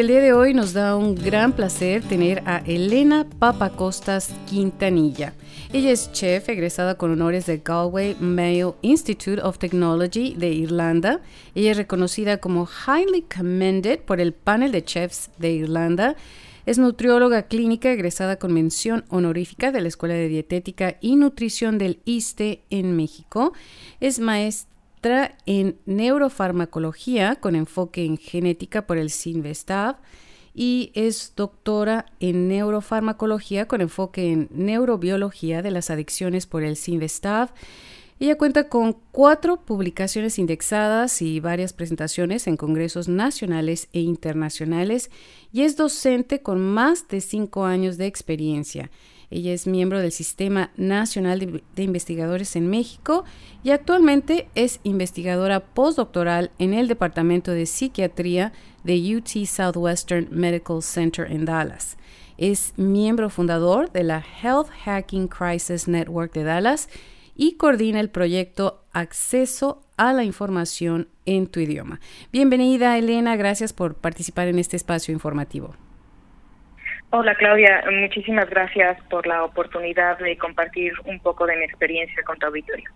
el día de hoy nos da un gran placer tener a Elena Papacostas Quintanilla. Ella es chef egresada con honores del Galway Mayo Institute of Technology de Irlanda. Ella es reconocida como Highly Commended por el panel de chefs de Irlanda. Es nutrióloga clínica egresada con mención honorífica de la Escuela de Dietética y Nutrición del ISTE en México. Es maestra en neurofarmacología con enfoque en genética por el CINVESTAV y es doctora en neurofarmacología con enfoque en neurobiología de las adicciones por el CINVESTAV. Ella cuenta con cuatro publicaciones indexadas y varias presentaciones en congresos nacionales e internacionales y es docente con más de cinco años de experiencia. Ella es miembro del Sistema Nacional de, Investigadores en México y actualmente es investigadora postdoctoral en el Departamento de Psiquiatría de UT Southwestern Medical Center en Dallas. Es miembro fundador de la Health Hacking Crisis Network de Dallas y coordina el proyecto Acceso a la Información en tu idioma. Bienvenida Elena, gracias por participar en este espacio informativo. Hola Claudia, muchísimas gracias por la oportunidad de compartir un poco de mi experiencia con tu auditorio.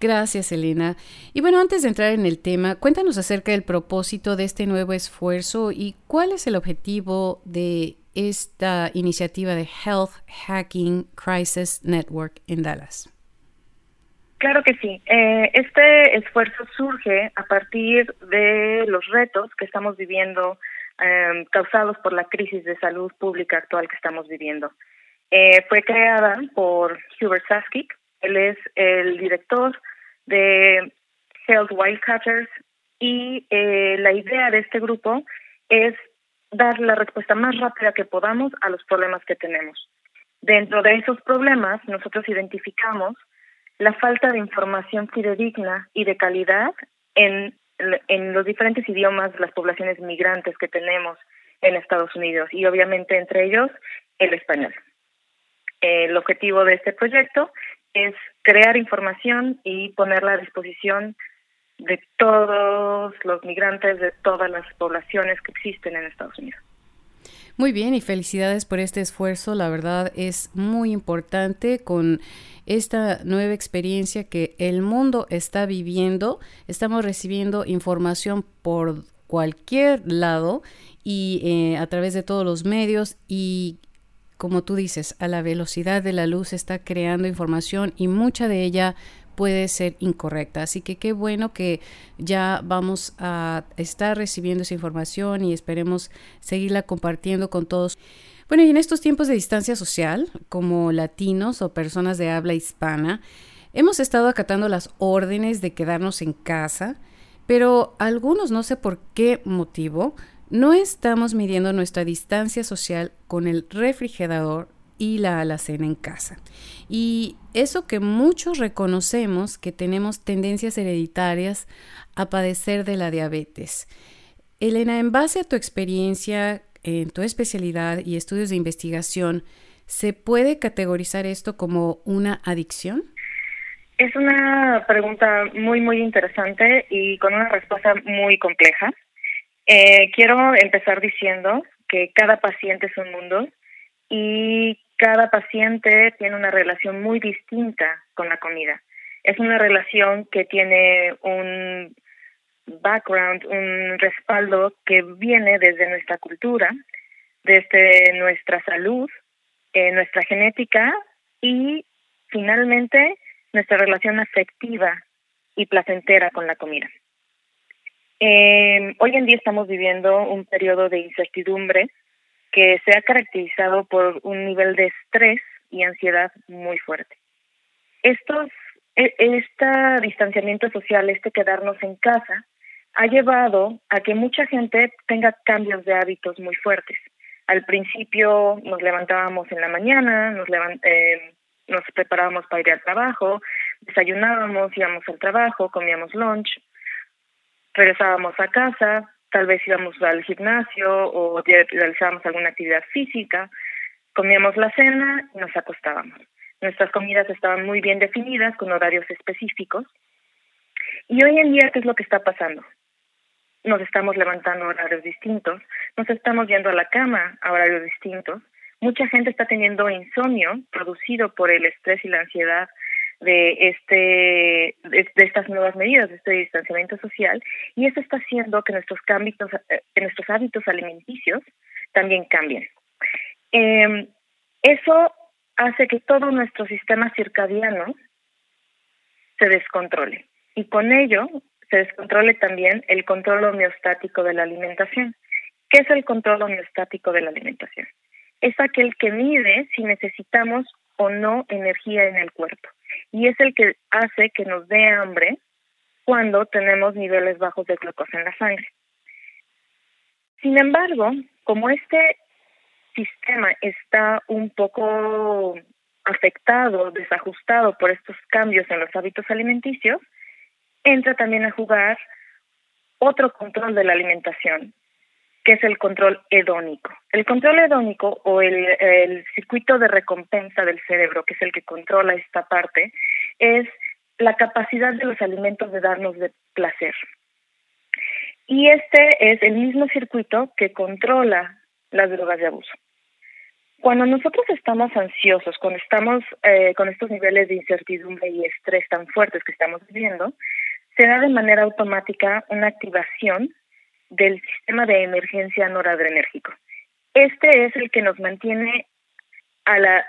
Gracias, Elena. Y bueno, antes de entrar en el tema, cuéntanos acerca del propósito de este nuevo esfuerzo y cuál es el objetivo de esta iniciativa de Health Hacking Crisis Network en Dallas. Claro que sí. Eh, este esfuerzo surge a partir de los retos que estamos viviendo Em, causados por la crisis de salud pública actual que estamos viviendo. Eh, fue creada por Hubert Saskic, él es el director de Health Wildcatters y eh, la idea de este grupo es dar la respuesta más rápida que podamos a los problemas que tenemos. Dentro de esos problemas, nosotros identificamos la falta de información fidedigna y de calidad en en los diferentes idiomas de las poblaciones migrantes que tenemos en Estados Unidos y obviamente entre ellos el español. El objetivo de este proyecto es crear información y ponerla a disposición de todos los migrantes de todas las poblaciones que existen en Estados Unidos. Muy bien y felicidades por este esfuerzo. La verdad es muy importante con esta nueva experiencia que el mundo está viviendo. Estamos recibiendo información por cualquier lado y eh, a través de todos los medios y como tú dices, a la velocidad de la luz está creando información y mucha de ella puede ser incorrecta. Así que qué bueno que ya vamos a estar recibiendo esa información y esperemos seguirla compartiendo con todos. Bueno, y en estos tiempos de distancia social, como latinos o personas de habla hispana, hemos estado acatando las órdenes de quedarnos en casa, pero algunos, no sé por qué motivo, no estamos midiendo nuestra distancia social con el refrigerador y la alacena en casa. Y eso que muchos reconocemos que tenemos tendencias hereditarias a padecer de la diabetes. Elena, en base a tu experiencia en tu especialidad y estudios de investigación, ¿se puede categorizar esto como una adicción? Es una pregunta muy, muy interesante y con una respuesta muy compleja. Eh, quiero empezar diciendo que cada paciente es un mundo y cada paciente tiene una relación muy distinta con la comida. Es una relación que tiene un background, un respaldo que viene desde nuestra cultura, desde nuestra salud, eh, nuestra genética y finalmente nuestra relación afectiva y placentera con la comida. Eh, hoy en día estamos viviendo un periodo de incertidumbre que se ha caracterizado por un nivel de estrés y ansiedad muy fuerte. Estos, este distanciamiento social, este quedarnos en casa, ha llevado a que mucha gente tenga cambios de hábitos muy fuertes. Al principio nos levantábamos en la mañana, nos, eh, nos preparábamos para ir al trabajo, desayunábamos, íbamos al trabajo, comíamos lunch, regresábamos a casa, tal vez íbamos al gimnasio o realizábamos alguna actividad física, comíamos la cena y nos acostábamos. Nuestras comidas estaban muy bien definidas, con horarios específicos. Y hoy en día, ¿qué es lo que está pasando? nos estamos levantando a horarios distintos, nos estamos yendo a la cama a horarios distintos. Mucha gente está teniendo insomnio producido por el estrés y la ansiedad de este de, estas nuevas medidas de este distanciamiento social y eso está haciendo que nuestros cambios eh, nuestros hábitos alimenticios también cambien eh, eso hace que todo nuestro sistema circadiano se descontrole y con ello se descontrole también el control homeostático de la alimentación. ¿Qué es el control homeostático de la alimentación? Es aquel que mide si necesitamos o no energía en el cuerpo y es el que hace que nos dé hambre cuando tenemos niveles bajos de glucosa en la sangre. Sin embargo, como este sistema está un poco afectado, desajustado por estos cambios en los hábitos alimenticios, entra también a jugar otro control de la alimentación, que es el control hedónico. El control hedónico o el, circuito de recompensa del cerebro, que es el que controla esta parte, es la capacidad de los alimentos de darnos placer. Y este es el mismo circuito que controla las drogas de abuso. Cuando nosotros estamos ansiosos, cuando estamos eh, con estos niveles de incertidumbre y estrés tan fuertes que estamos viviendo, se da de manera automática una activación del sistema de emergencia noradrenérgico. Este es el que nos mantiene a la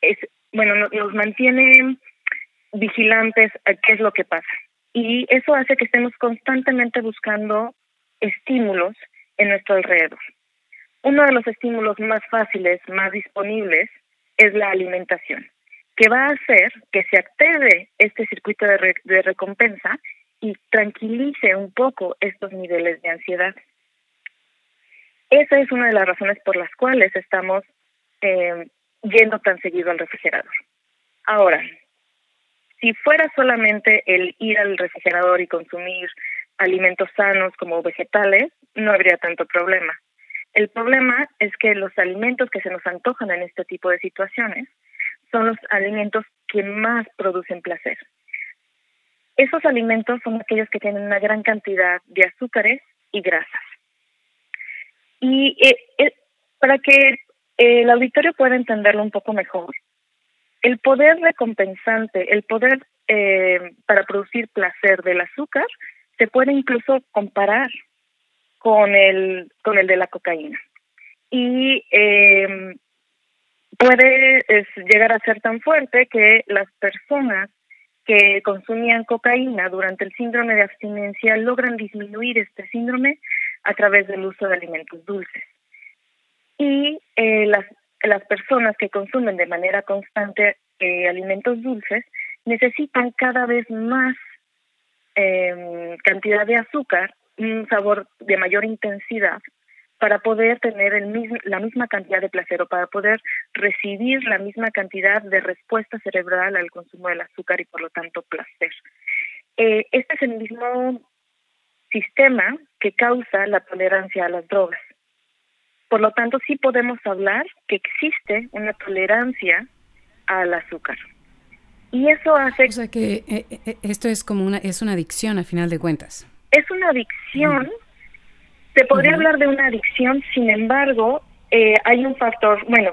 es, bueno, nos mantiene vigilantes a qué es lo que pasa. Y eso hace que estemos constantemente buscando estímulos en nuestro alrededor. Uno de los estímulos más fáciles, más disponibles, es la alimentación, que va a hacer que se active este circuito de, recompensa y tranquilice un poco estos niveles de ansiedad. Esa es una de las razones por las cuales estamos eh, yendo tan seguido al refrigerador. Ahora, si fuera solamente el ir al refrigerador y consumir alimentos sanos como vegetales, no habría tanto problema. El problema es que los alimentos que se nos antojan en este tipo de situaciones son los alimentos que más producen placer. Esos alimentos son aquellos que tienen una gran cantidad de azúcares y grasas. Y eh, eh, para que el auditorio pueda entenderlo un poco mejor, el poder recompensante, el poder eh, para producir placer del azúcar, se puede incluso comparar con el, con el de la cocaína. Y eh, puede llegar a ser tan fuerte que las personas que consumían cocaína durante el síndrome de abstinencia logran disminuir este síndrome a través del uso de alimentos dulces. Y eh, las, las personas que consumen de manera constante eh, alimentos dulces necesitan cada vez más eh, cantidad de azúcar un sabor de mayor intensidad para poder tener el mismo, la misma cantidad de placer o para poder recibir la misma cantidad de respuesta cerebral al consumo del azúcar y por lo tanto placer. Eh, este es el mismo sistema que causa la tolerancia a las drogas. Por lo tanto, sí podemos hablar que existe una tolerancia al azúcar. Y eso hace... O sea que eh, eh, esto es como una, es una adicción a final de cuentas es una adicción, se podría hablar de una adicción, sin embargo, eh, hay un factor, bueno,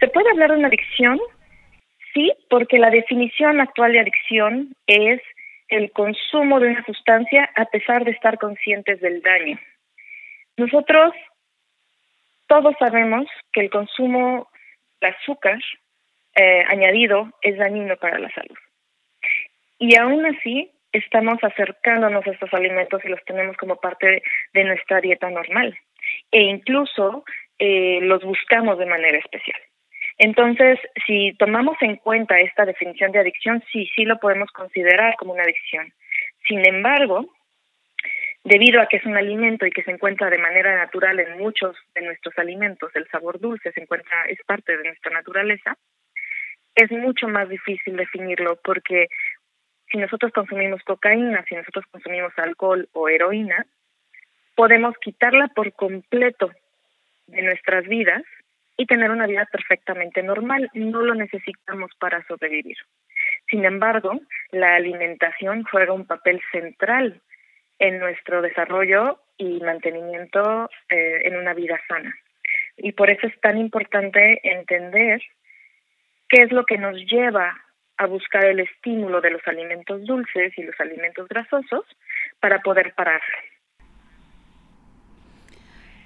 se puede hablar de una adicción, sí, porque la definición actual de adicción es el consumo de una sustancia a pesar de estar conscientes del daño. Nosotros todos sabemos que el consumo de azúcar eh, añadido es dañino para la salud. Y aún así, estamos acercándonos a estos alimentos y los tenemos como parte de, nuestra dieta normal e incluso eh, los buscamos de manera especial. Entonces, si tomamos en cuenta esta definición de adicción, sí, sí lo podemos considerar como una adicción. Sin embargo, debido a que es un alimento y que se encuentra de manera natural en muchos de nuestros alimentos, el sabor dulce se encuentra, es parte de nuestra naturaleza, es mucho más difícil definirlo porque si nosotros consumimos cocaína, si nosotros consumimos alcohol o heroína, podemos quitarla por completo de nuestras vidas y tener una vida perfectamente normal. No lo necesitamos para sobrevivir. Sin embargo, la alimentación juega un papel central en nuestro desarrollo y mantenimiento eh, en una vida sana. Y por eso es tan importante entender qué es lo que nos lleva a buscar el estímulo de los alimentos dulces y los alimentos grasosos para poder parar.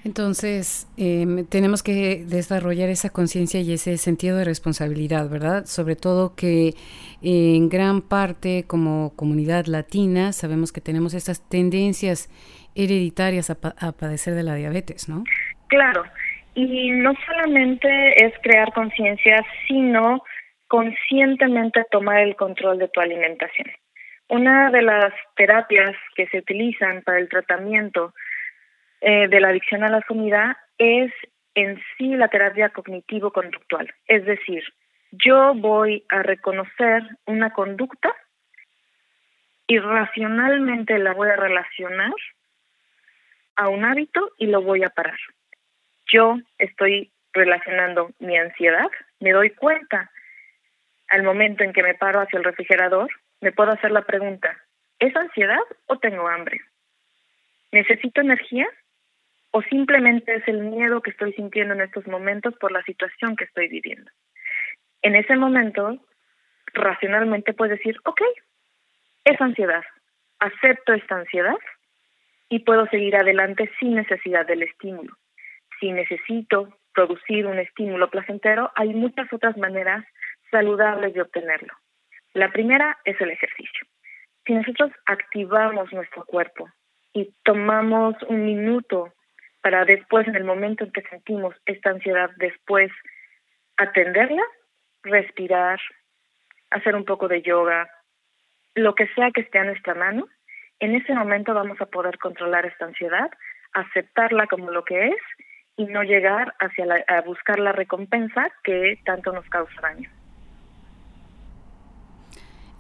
Entonces, em, tenemos que desarrollar esa conciencia y ese sentido de responsabilidad, ¿verdad? Sobre todo que en gran parte como comunidad latina sabemos que tenemos estas tendencias hereditarias a, a padecer de la diabetes, ¿no? Claro, y no solamente es crear conciencia, sino conscientemente tomar el control de tu alimentación. Una de las terapias que se utilizan para el tratamiento eh, de la adicción a la comida es en sí la terapia cognitivo-conductual. Es decir, yo voy a reconocer una conducta y racionalmente la voy a relacionar a un hábito y lo voy a parar. Yo estoy relacionando mi ansiedad, me doy cuenta al momento en que me paro hacia el refrigerador, me puedo hacer la pregunta, ¿es ansiedad o tengo hambre? ¿Necesito energía? o simplemente es el miedo que estoy sintiendo en estos momentos por la situación que estoy viviendo. En ese momento, racionalmente puedes decir, ok, es ansiedad, acepto esta ansiedad y puedo seguir adelante sin necesidad del estímulo. Si necesito producir un estímulo placentero, hay muchas otras maneras saludables de obtenerlo. La primera es el ejercicio. Si nosotros activamos nuestro cuerpo y tomamos un minuto para después, en el momento en que sentimos esta ansiedad, después atenderla, respirar, hacer un poco de yoga, lo que sea que esté a nuestra mano, en ese momento vamos a poder controlar esta ansiedad, aceptarla como lo que es y no llegar hacia la, a buscar la recompensa que tanto nos causa daño.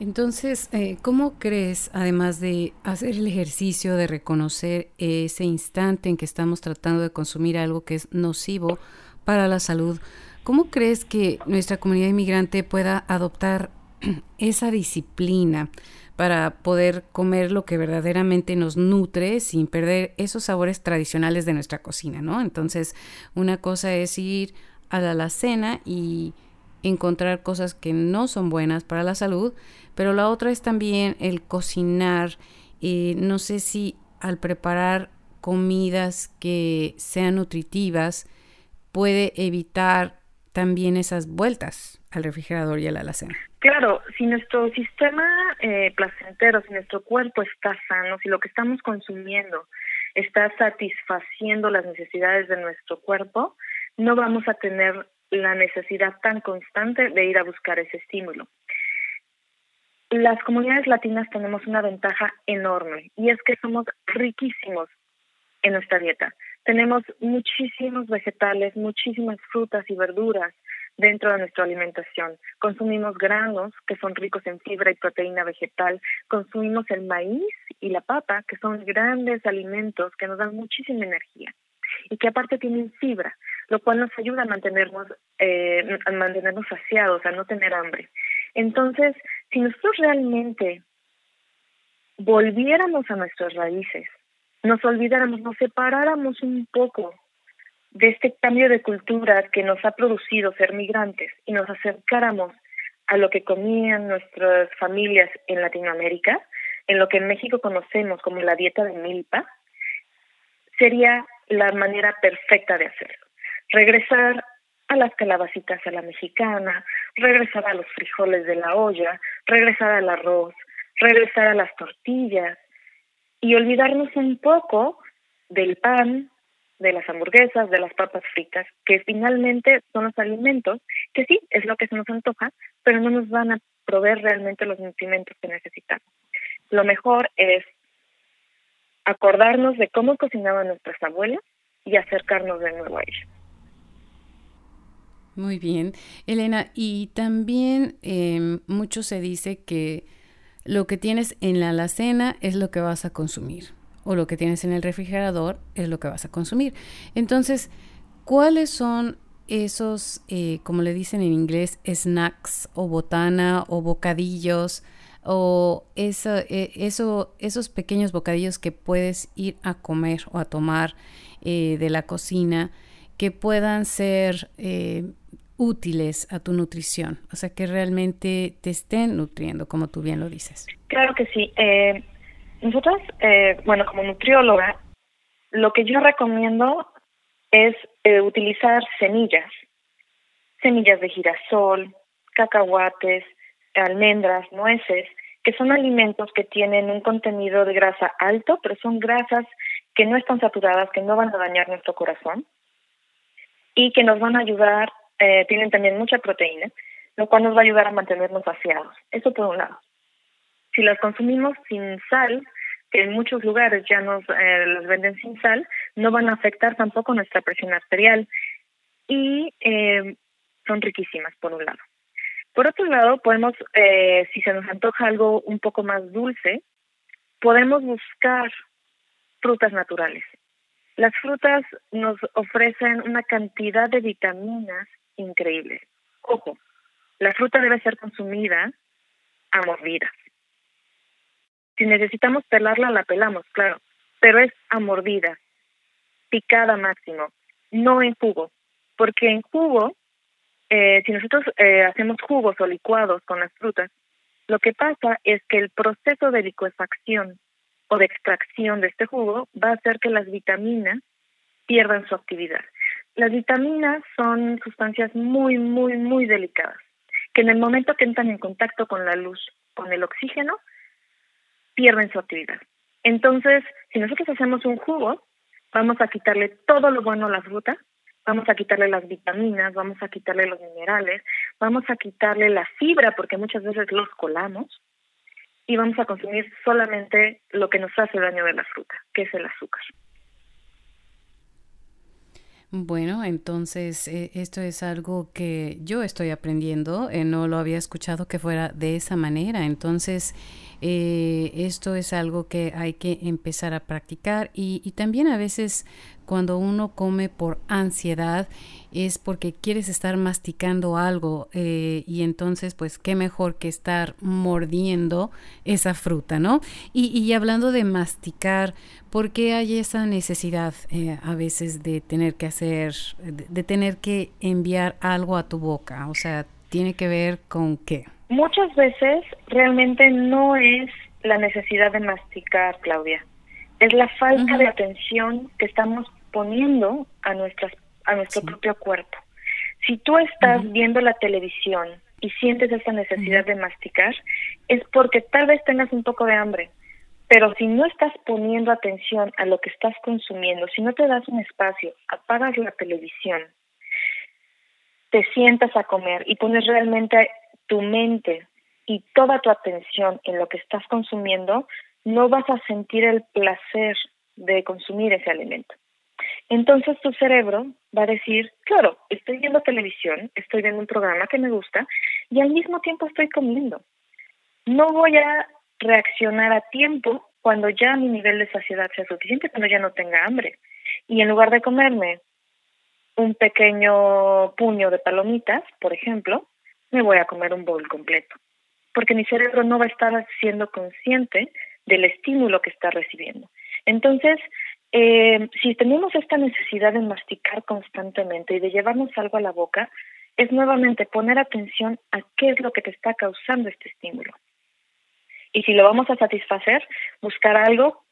Entonces, eh, ¿cómo crees, además de hacer el ejercicio de reconocer ese instante en que estamos tratando de consumir algo que es nocivo para la salud, cómo crees que nuestra comunidad inmigrante pueda adoptar esa disciplina para poder comer lo que verdaderamente nos nutre sin perder esos sabores tradicionales de nuestra cocina, ¿no? Entonces, una cosa es ir a la alacena y encontrar cosas que no son buenas para la salud, pero la otra es también el cocinar. y no sé si al preparar comidas que sean nutritivas puede evitar también esas vueltas al refrigerador y a la alacena. Claro, si nuestro sistema eh, placentero, si nuestro cuerpo está sano, si lo que estamos consumiendo está satisfaciendo las necesidades de nuestro cuerpo, no vamos a tener la necesidad tan constante de ir a buscar ese estímulo. Las comunidades latinas tenemos una ventaja enorme y es que somos riquísimos en nuestra dieta. Tenemos muchísimos vegetales, muchísimas frutas y verduras dentro de nuestra alimentación. Consumimos granos que son ricos en fibra y proteína vegetal. Consumimos el maíz y la papa, que son grandes alimentos que nos dan muchísima energía y que aparte tienen fibra, lo cual nos ayuda a mantenernos, eh, a mantenernos saciados, a no tener hambre. Entonces, si nosotros realmente volviéramos a nuestras raíces, nos olvidáramos, nos separáramos un poco de este cambio de cultura que nos ha producido ser migrantes y nos acercáramos a lo que comían nuestras familias en Latinoamérica, en lo que en México conocemos como la dieta de milpa, sería la manera perfecta de hacerlo. Regresar a las calabacitas a la mexicana, regresar a los frijoles de la olla, regresar al arroz, regresar a las tortillas y olvidarnos un poco del pan, de las hamburguesas, de las papas fritas, que finalmente son los alimentos que sí, es lo que se nos antoja, pero no nos van a proveer realmente los nutrimentos que necesitamos. Lo mejor es acordarnos de cómo cocinaban nuestras abuelas y acercarnos de nuevo a ellas. Muy bien, Elena, y también eh, mucho se dice que lo que tienes en la alacena es lo que vas a consumir, o lo que tienes en el refrigerador es lo que vas a consumir. Entonces, ¿cuáles son esos, eh, como le dicen en inglés, snacks o botana o bocadillos o eso, e, eso, esos pequeños bocadillos que puedes ir a comer o a tomar eh, de la cocina que puedan ser eh, útiles a tu nutrición, o sea, que realmente te estén nutriendo, como tú bien lo dices. Claro que sí. Eh, nosotros, eh, bueno, como nutrióloga, lo que yo recomiendo es eh, utilizar semillas, semillas de girasol, cacahuates, almendras, nueces, que son alimentos que tienen un contenido de grasa alto, pero son grasas que no están saturadas, que no van a dañar nuestro corazón y que nos van a ayudar, eh, tienen también mucha proteína, lo cual nos va a ayudar a mantenernos saciados. Eso por un lado. Si las consumimos sin sal, que en muchos lugares ya nos eh, las venden sin sal, no van a afectar tampoco nuestra presión arterial y eh, son riquísimas por un lado. Por otro lado, podemos, eh, si se nos antoja algo un poco más dulce, podemos buscar frutas naturales. Las frutas nos ofrecen una cantidad de vitaminas increíbles. Ojo, la fruta debe ser consumida a mordidas. Si necesitamos pelarla, la pelamos, claro, pero es a mordida, picada máximo, no en jugo, porque en jugo, eh, si nosotros eh, hacemos jugos o licuados con las frutas, lo que pasa es que el proceso de licuefacción o de extracción de este jugo va a hacer que las vitaminas pierdan su actividad. Las vitaminas son sustancias muy, muy, muy delicadas, que en el momento que entran en contacto con la luz, con el oxígeno, pierden su actividad. Entonces, si nosotros hacemos un jugo, vamos a quitarle todo lo bueno a la fruta, vamos a quitarle las vitaminas, vamos a quitarle los minerales, vamos a quitarle la fibra porque muchas veces los colamos y vamos a consumir solamente lo que nos hace daño de la fruta, que es el azúcar. Bueno, entonces eh, esto es algo que yo estoy aprendiendo, eh, no lo había escuchado que fuera de esa manera, entonces eh, esto es algo que hay que empezar a practicar y, también a veces cuando uno come por ansiedad es porque quieres estar masticando algo eh, y entonces pues qué mejor que estar mordiendo esa fruta, ¿no? Y, y hablando de masticar, ¿por qué hay esa necesidad eh, a veces de tener que hacer, de, de tener que enviar algo a tu boca? O sea, ¿tiene que ver con qué? Muchas veces realmente no es la necesidad de masticar, Claudia. Es la falta de atención que estamos poniendo a nuestras a nuestro propio cuerpo. Si tú estás viendo la televisión y sientes esa necesidad de masticar, es porque tal vez tengas un poco de hambre. Pero si no estás poniendo atención a lo que estás consumiendo, si no te das un espacio, apagas la televisión, te sientas a comer y pones realmente tu mente y toda tu atención en lo que estás consumiendo, no vas a sentir el placer de consumir ese alimento. Entonces tu cerebro va a decir, claro, estoy viendo televisión, estoy viendo un programa que me gusta y al mismo tiempo estoy comiendo. No voy a reaccionar a tiempo cuando ya mi nivel de saciedad sea suficiente, cuando ya no tenga hambre. Y en lugar de comerme un pequeño puño de palomitas, por ejemplo, me voy a comer un bowl completo. Porque mi cerebro no va a estar siendo consciente del estímulo que está recibiendo. Entonces, eh, si tenemos esta necesidad de masticar constantemente y de llevarnos algo a la boca, es nuevamente poner atención a qué es lo que te está causando este estímulo. Y si lo vamos a satisfacer, buscar algo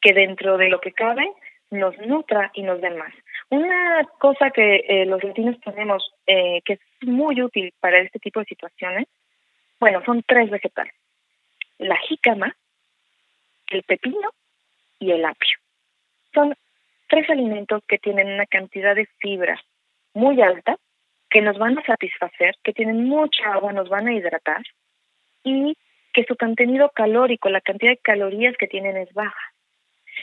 que dentro de lo que cabe nos nutra y nos dé más. Una cosa que eh, los latinos tenemos eh, que es muy útil para este tipo de situaciones, bueno, son tres vegetales. La jícama, el pepino y el apio. Son tres alimentos que tienen una cantidad de fibra muy alta, que nos van a satisfacer, que tienen mucha agua, nos van a hidratar y que su contenido calórico, la cantidad de calorías que tienen es baja.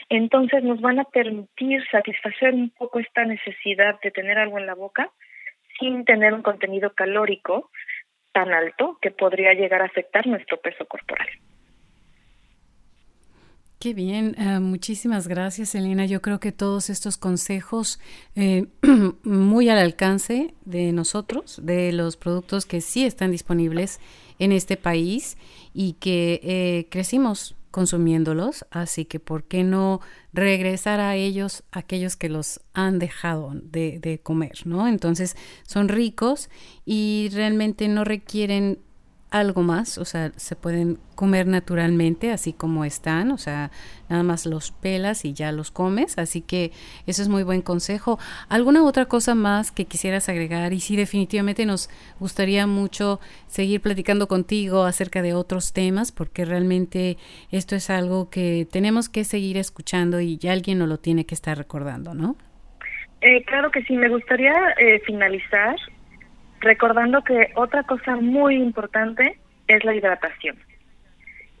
Entonces nos van a permitir satisfacer un poco esta necesidad de tener algo en la boca sin tener un contenido calórico tan alto que podría llegar a afectar nuestro peso corporal. Qué bien, uh, muchísimas gracias Elena. Yo creo que todos estos consejos eh, muy al alcance de nosotros, de los productos que sí están disponibles en este país y que eh, crecimos consumiéndolos, así que ¿por qué no regresar a ellos, aquellos que los han dejado de, de comer, ¿no? Entonces son ricos y realmente no requieren algo más, o sea, se pueden comer naturalmente así como están, o sea, nada más los pelas y ya los comes, así que eso es muy buen consejo. ¿Alguna otra cosa más que quisieras agregar? Y sí, definitivamente nos gustaría mucho seguir platicando contigo acerca de otros temas, porque realmente esto es algo que tenemos que seguir escuchando y ya alguien nos lo tiene que estar recordando, ¿no? Eh, claro que sí, me gustaría eh, finalizar recordando que otra cosa muy importante es la hidratación.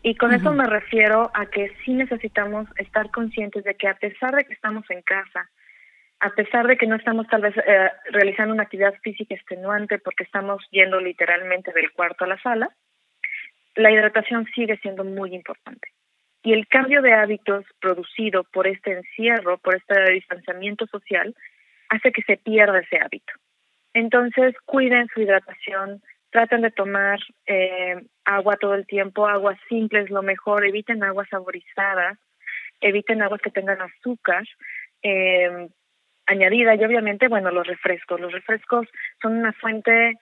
Y con eso me refiero a que sí necesitamos estar conscientes de que a pesar de que estamos en casa, a pesar de que no estamos tal vez eh, realizando una actividad física extenuante porque estamos yendo literalmente del cuarto a la sala, la hidratación sigue siendo muy importante. Y el cambio de hábitos producido por este encierro, por este distanciamiento social, hace que se pierda ese hábito. Entonces, cuiden su hidratación, traten de tomar eh, agua todo el tiempo, agua simple es lo mejor, eviten aguas saborizadas, eviten aguas que tengan azúcar eh, añadida y obviamente, bueno, los refrescos. Los refrescos son una fuente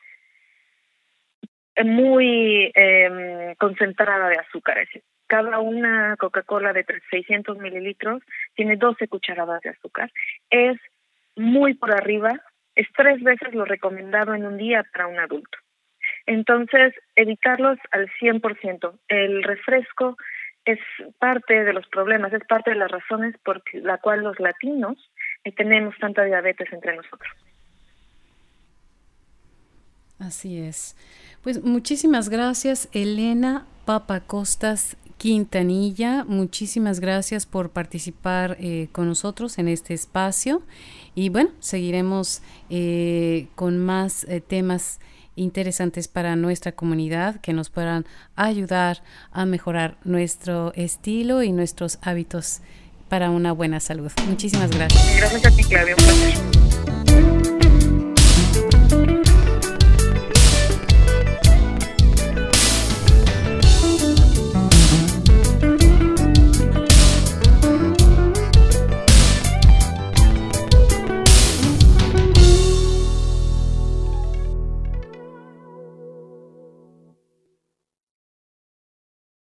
muy eh, concentrada de azúcares. Cada una Coca-Cola de 600 mililitros tiene 12 cucharadas de azúcar. Es muy por arriba es tres veces lo recomendado en un día para un adulto. Entonces, evitarlos al 100%. El refresco es parte de los problemas, es parte de las razones por la cual los latinos eh, tenemos tanta diabetes entre nosotros. Así es. Pues muchísimas gracias, Elena Papa Costas Quintanilla. Muchísimas gracias por participar eh, con nosotros en este espacio. Y bueno, seguiremos eh, con más eh, temas interesantes para nuestra comunidad que nos puedan ayudar a mejorar nuestro estilo y nuestros hábitos para una buena salud. Muchísimas gracias. Gracias a ti, Claudia. Un placer.